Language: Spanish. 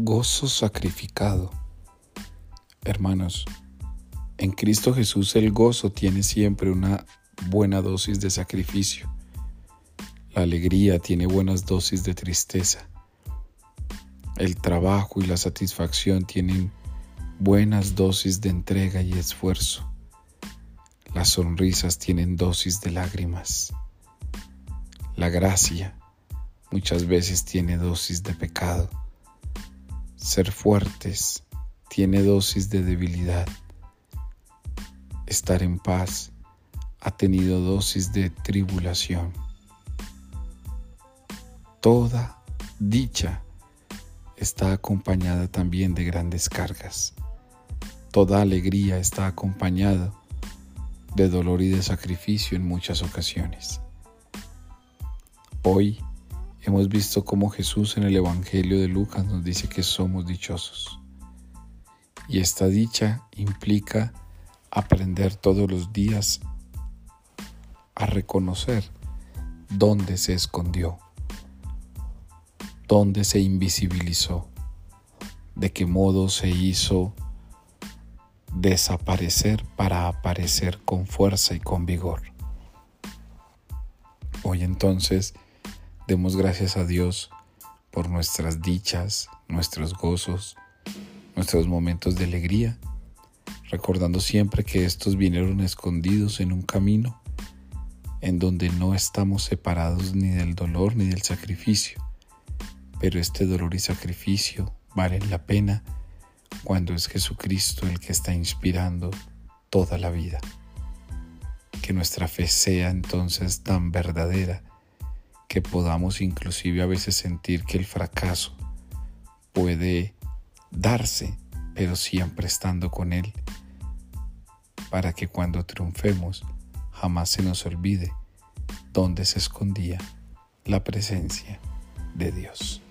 Gozo sacrificado. Hermanos, en Cristo Jesús el gozo tiene siempre una buena dosis de sacrificio. La alegría tiene buenas dosis de tristeza. El trabajo y la satisfacción tienen buenas dosis de entrega y esfuerzo. Las sonrisas tienen dosis de lágrimas. La gracia muchas veces tiene dosis de pecado. Ser fuertes tiene dosis de debilidad. Estar en paz ha tenido dosis de tribulación. Toda dicha está acompañada también de grandes cargas. Toda alegría está acompañada de dolor y de sacrificio en muchas ocasiones. Hoy hemos visto cómo Jesús en el Evangelio de Lucas nos dice que somos dichosos. Y esta dicha implica aprender todos los días a reconocer dónde se escondió, dónde se invisibilizó, de qué modo se hizo desaparecer para aparecer con fuerza y con vigor. Hoy entonces demos gracias a Dios por nuestras dichas, nuestros gozos, nuestros momentos de alegría, recordando siempre que estos vinieron escondidos en un camino en donde no estamos separados ni del dolor ni del sacrificio, pero este dolor y sacrificio valen la pena cuando es Jesucristo el que está inspirando toda la vida. Que nuestra fe sea entonces tan verdadera que podamos inclusive a veces sentir que el fracaso puede darse, pero siempre estando con Él, para que cuando triunfemos jamás se nos olvide dónde se escondía la presencia de Dios.